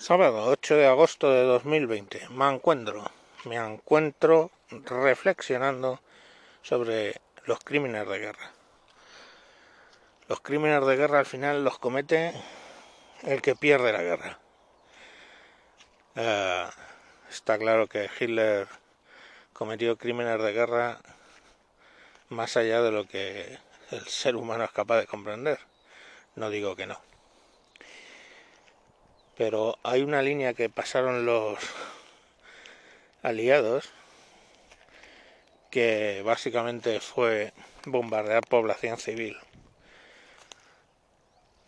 Sábado 8 de agosto de 2020. Me encuentro, me encuentro reflexionando sobre los crímenes de guerra. Los crímenes de guerra al final los comete el que pierde la guerra. Eh, está claro que Hitler cometió crímenes de guerra más allá de lo que el ser humano es capaz de comprender. No digo que no pero hay una línea que pasaron los aliados que básicamente fue bombardear población civil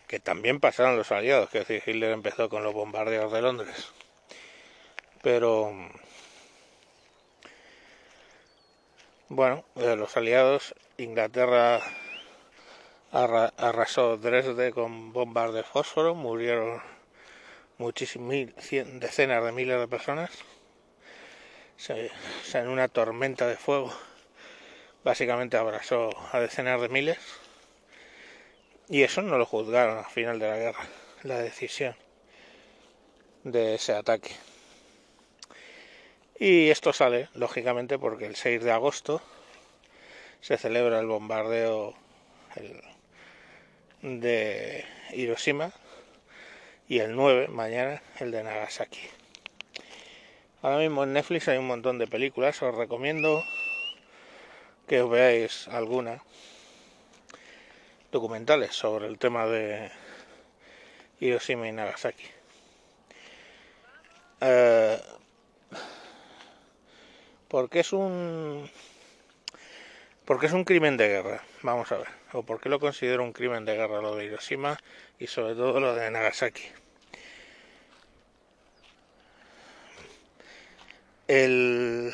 que también pasaron los aliados, que decir, Hitler empezó con los bombardeos de Londres. Pero bueno, de los aliados, Inglaterra arrasó Dresde con bombas de fósforo, murieron muchísimas, decenas de miles de personas, en una tormenta de fuego, básicamente abrazó a decenas de miles, y eso no lo juzgaron al final de la guerra, la decisión de ese ataque. Y esto sale, lógicamente, porque el 6 de agosto se celebra el bombardeo de Hiroshima y el 9 mañana el de Nagasaki. Ahora mismo en Netflix hay un montón de películas, os recomiendo que os veáis algunas documentales sobre el tema de Hiroshima y Nagasaki. Eh, porque es un porque es un crimen de guerra, vamos a ver, o por qué lo considero un crimen de guerra lo de Hiroshima y sobre todo lo de Nagasaki. El,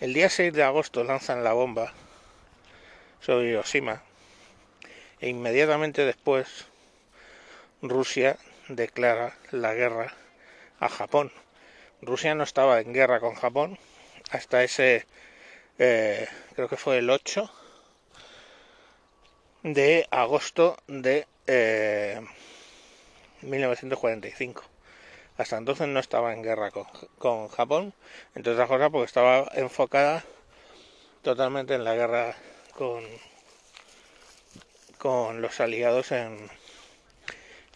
el día 6 de agosto lanzan la bomba sobre Hiroshima e inmediatamente después Rusia declara la guerra a Japón. Rusia no estaba en guerra con Japón hasta ese, eh, creo que fue el 8 de agosto de 1945. Eh, hasta entonces no estaba en guerra con, Japón, entre otras cosas porque estaba enfocada totalmente en la guerra con, con los aliados en,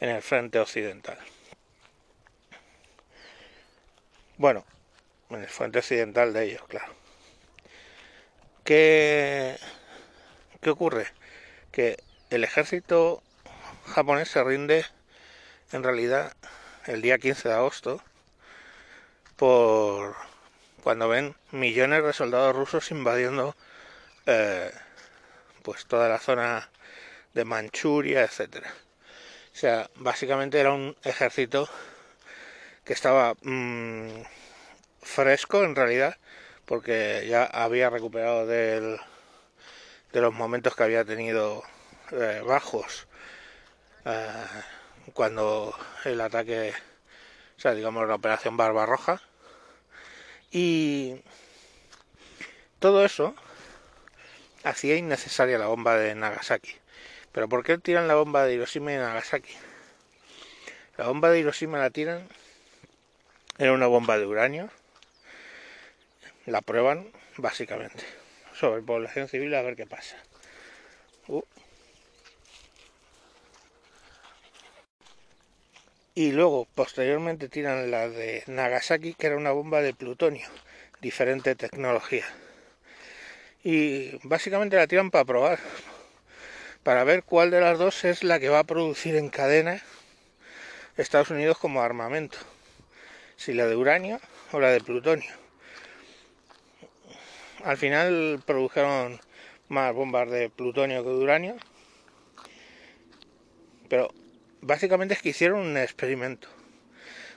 en el frente occidental. Bueno, en el frente occidental de ellos, claro. ¿Qué, qué ocurre? Que el ejército japonés se rinde en realidad el día 15 de agosto por cuando ven millones de soldados rusos invadiendo eh, pues toda la zona de Manchuria, etcétera. O sea, básicamente era un ejército que estaba mm, fresco en realidad, porque ya había recuperado del, de los momentos que había tenido eh, bajos. Eh, cuando el ataque, o sea, digamos la operación Barbarroja. Y todo eso hacía innecesaria la bomba de Nagasaki. Pero ¿por qué tiran la bomba de Hiroshima y Nagasaki? La bomba de Hiroshima la tiran, era una bomba de uranio, la prueban básicamente sobre población civil a ver qué pasa. Uh. y luego posteriormente tiran la de Nagasaki que era una bomba de plutonio, diferente tecnología. Y básicamente la tiran para probar, para ver cuál de las dos es la que va a producir en cadena Estados Unidos como armamento, si la de uranio o la de plutonio. Al final produjeron más bombas de plutonio que de uranio, pero básicamente es que hicieron un experimento.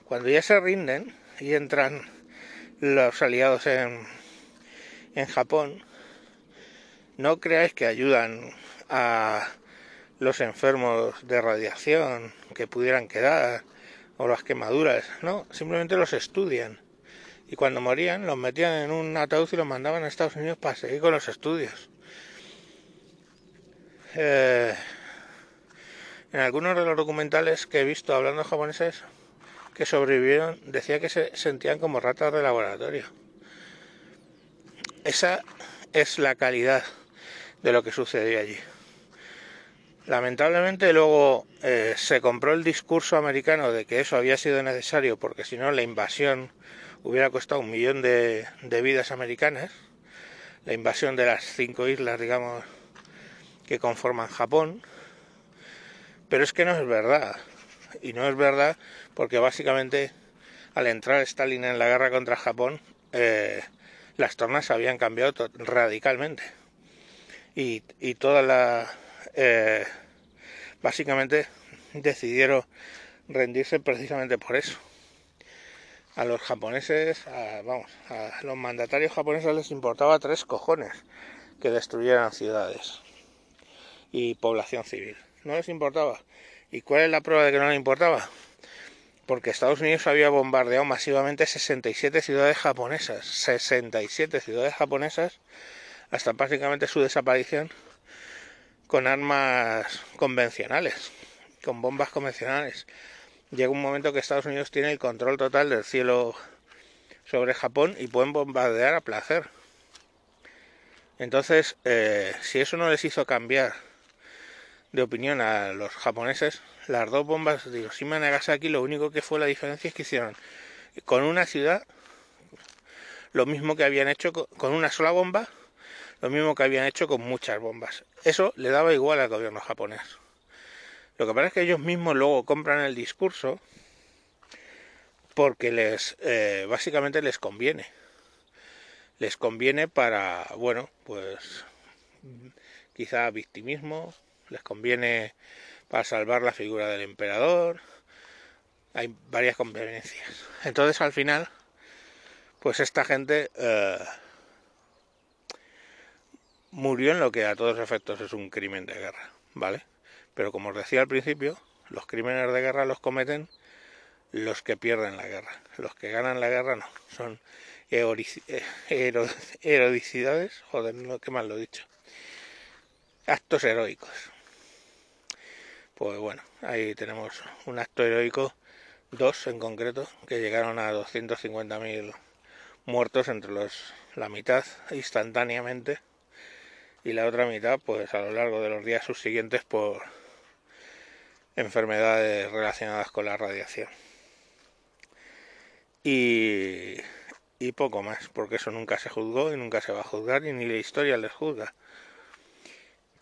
Cuando ya se rinden y entran los aliados en, en Japón, no creáis que ayudan a los enfermos de radiación que pudieran quedar o las quemaduras, no, simplemente los estudian. Y cuando morían los metían en un ataúd y los mandaban a Estados Unidos para seguir con los estudios. Eh, en algunos de los documentales que he visto hablando japoneses, que sobrevivieron decía que se sentían como ratas de laboratorio. Esa es la calidad de lo que sucedió allí. Lamentablemente luego eh, se compró el discurso americano de que eso había sido necesario porque si no la invasión hubiera costado un millón de, vidas americanas, la invasión de las cinco islas, digamos, que conforman Japón, pero es que no es verdad. Y no es verdad porque básicamente al entrar Stalin en la guerra contra Japón, eh, las tornas habían cambiado radicalmente. Y, y toda la... Eh, básicamente decidieron rendirse precisamente por eso. A los japoneses, vamos, a los mandatarios japoneses les importaba tres cojones que destruyeran ciudades y población civil. No les importaba. ¿Y cuál es la prueba de que no les importaba? Porque Estados Unidos había bombardeado masivamente 67 ciudades japonesas. 67 ciudades japonesas hasta prácticamente su desaparición con armas convencionales, con bombas convencionales. Llega un momento que Estados Unidos tiene el control total del cielo sobre Japón y pueden bombardear a placer. Entonces, eh, si eso no les hizo cambiar de opinión a los japoneses, las dos bombas de Hiroshima y Nagasaki, lo único que fue la diferencia es que hicieron con una ciudad lo mismo que habían hecho con una sola bomba, lo mismo que habían hecho con muchas bombas. Eso le daba igual al gobierno japonés. Lo que pasa es que ellos mismos luego compran el discurso porque les eh, básicamente les conviene. Les conviene para, bueno, pues quizá victimismo, les conviene para salvar la figura del emperador. Hay varias conveniencias. Entonces al final, pues esta gente eh, murió en lo que a todos efectos es un crimen de guerra, ¿vale? Pero como os decía al principio, los crímenes de guerra los cometen los que pierden la guerra. Los que ganan la guerra no. Son heroicidades, joder, no, qué mal lo he dicho. Actos heroicos. Pues bueno, ahí tenemos un acto heroico, dos en concreto, que llegaron a 250.000 muertos, entre los la mitad instantáneamente y la otra mitad pues a lo largo de los días subsiguientes por enfermedades relacionadas con la radiación. Y, y poco más, porque eso nunca se juzgó y nunca se va a juzgar y ni la historia les juzga.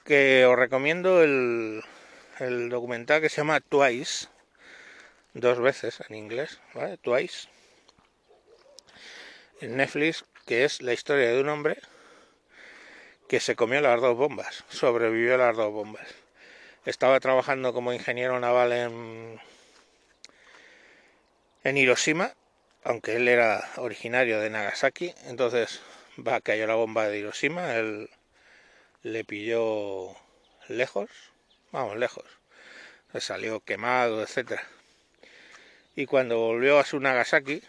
Que os recomiendo el, el documental que se llama Twice, dos veces en inglés, ¿vale? Twice, en Netflix, que es la historia de un hombre que se comió las dos bombas, sobrevivió a las dos bombas. Estaba trabajando como ingeniero naval en, en Hiroshima, aunque él era originario de Nagasaki, entonces va, cayó la bomba de Hiroshima, él le pilló lejos, vamos, lejos. Se salió quemado, etcétera. Y cuando volvió a su Nagasaki,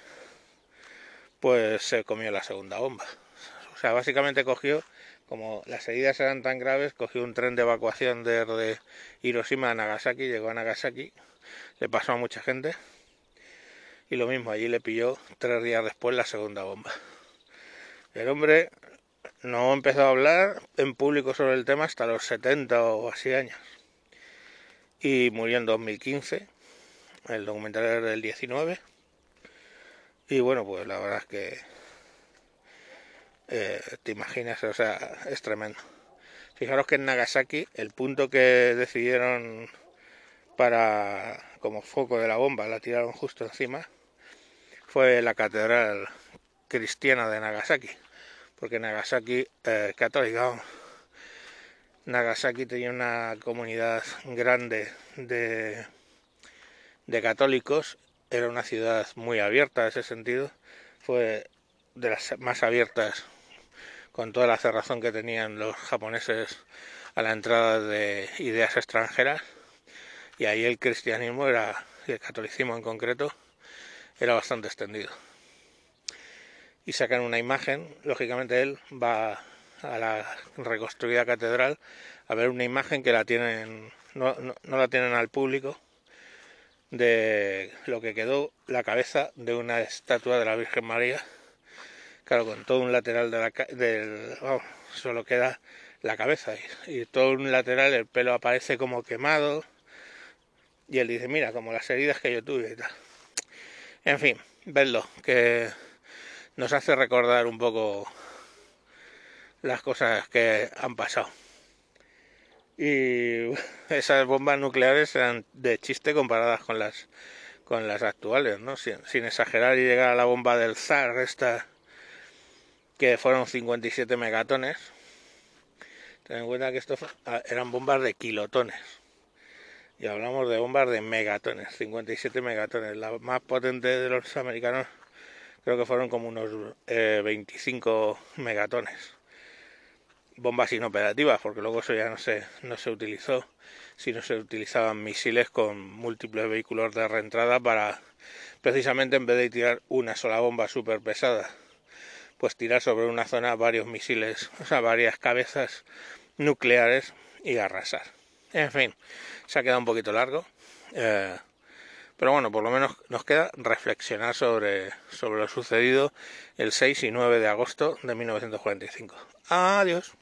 pues se comió la segunda bomba. O sea, básicamente cogió, como las heridas eran tan graves, cogió un tren de evacuación de Hiroshima a Nagasaki, llegó a Nagasaki, le pasó a mucha gente. Y lo mismo, allí le pilló tres días después la segunda bomba. El hombre no empezó a hablar en público sobre el tema hasta los 70 o así años y murió en 2015. El documental era del 19. Y bueno, pues la verdad es que eh, te imaginas, o sea, es tremendo. Fijaros que en Nagasaki el punto que decidieron para como foco de la bomba, la tiraron justo encima, fue la catedral cristiana de Nagasaki, porque Nagasaki eh, católica, Nagasaki tenía una comunidad grande de, de católicos, era una ciudad muy abierta en ese sentido, fue de las más abiertas con toda la cerrazón que tenían los japoneses a la entrada de ideas extranjeras y ahí el cristianismo era y el catolicismo en concreto era bastante extendido y sacan una imagen lógicamente él va a la reconstruida catedral a ver una imagen que la tienen no, no, la tienen al público de lo que quedó la cabeza de una estatua de la Virgen María. Claro, con todo un lateral de la, del... solo queda la cabeza y, todo un lateral el pelo aparece como quemado y él dice, mira, como las heridas que yo tuve y tal. En fin, vedlo, que nos hace recordar un poco las cosas que han pasado. Y esas bombas nucleares eran de chiste comparadas con las con las actuales, ¿no? Sin, sin exagerar y llegar a la bomba del zar esta que fueron 57 megatones. Ten en cuenta que esto ah, eran bombas de kilotones. Y hablamos de bombas de megatones, 57 megatones. La más potente de los americanos creo que fueron como unos eh, 25 megatones bombas inoperativas, porque luego eso ya no se, no se utilizó, sino se utilizaban misiles con múltiples vehículos de reentrada para, precisamente en vez de tirar una sola bomba súper pesada, pues tirar sobre una zona varios misiles, o sea, varias cabezas nucleares y arrasar. En fin, se ha quedado un poquito largo. Eh, pero bueno, por lo menos nos queda reflexionar sobre, sobre lo sucedido el 6 y 9 de agosto de 1945. Adiós.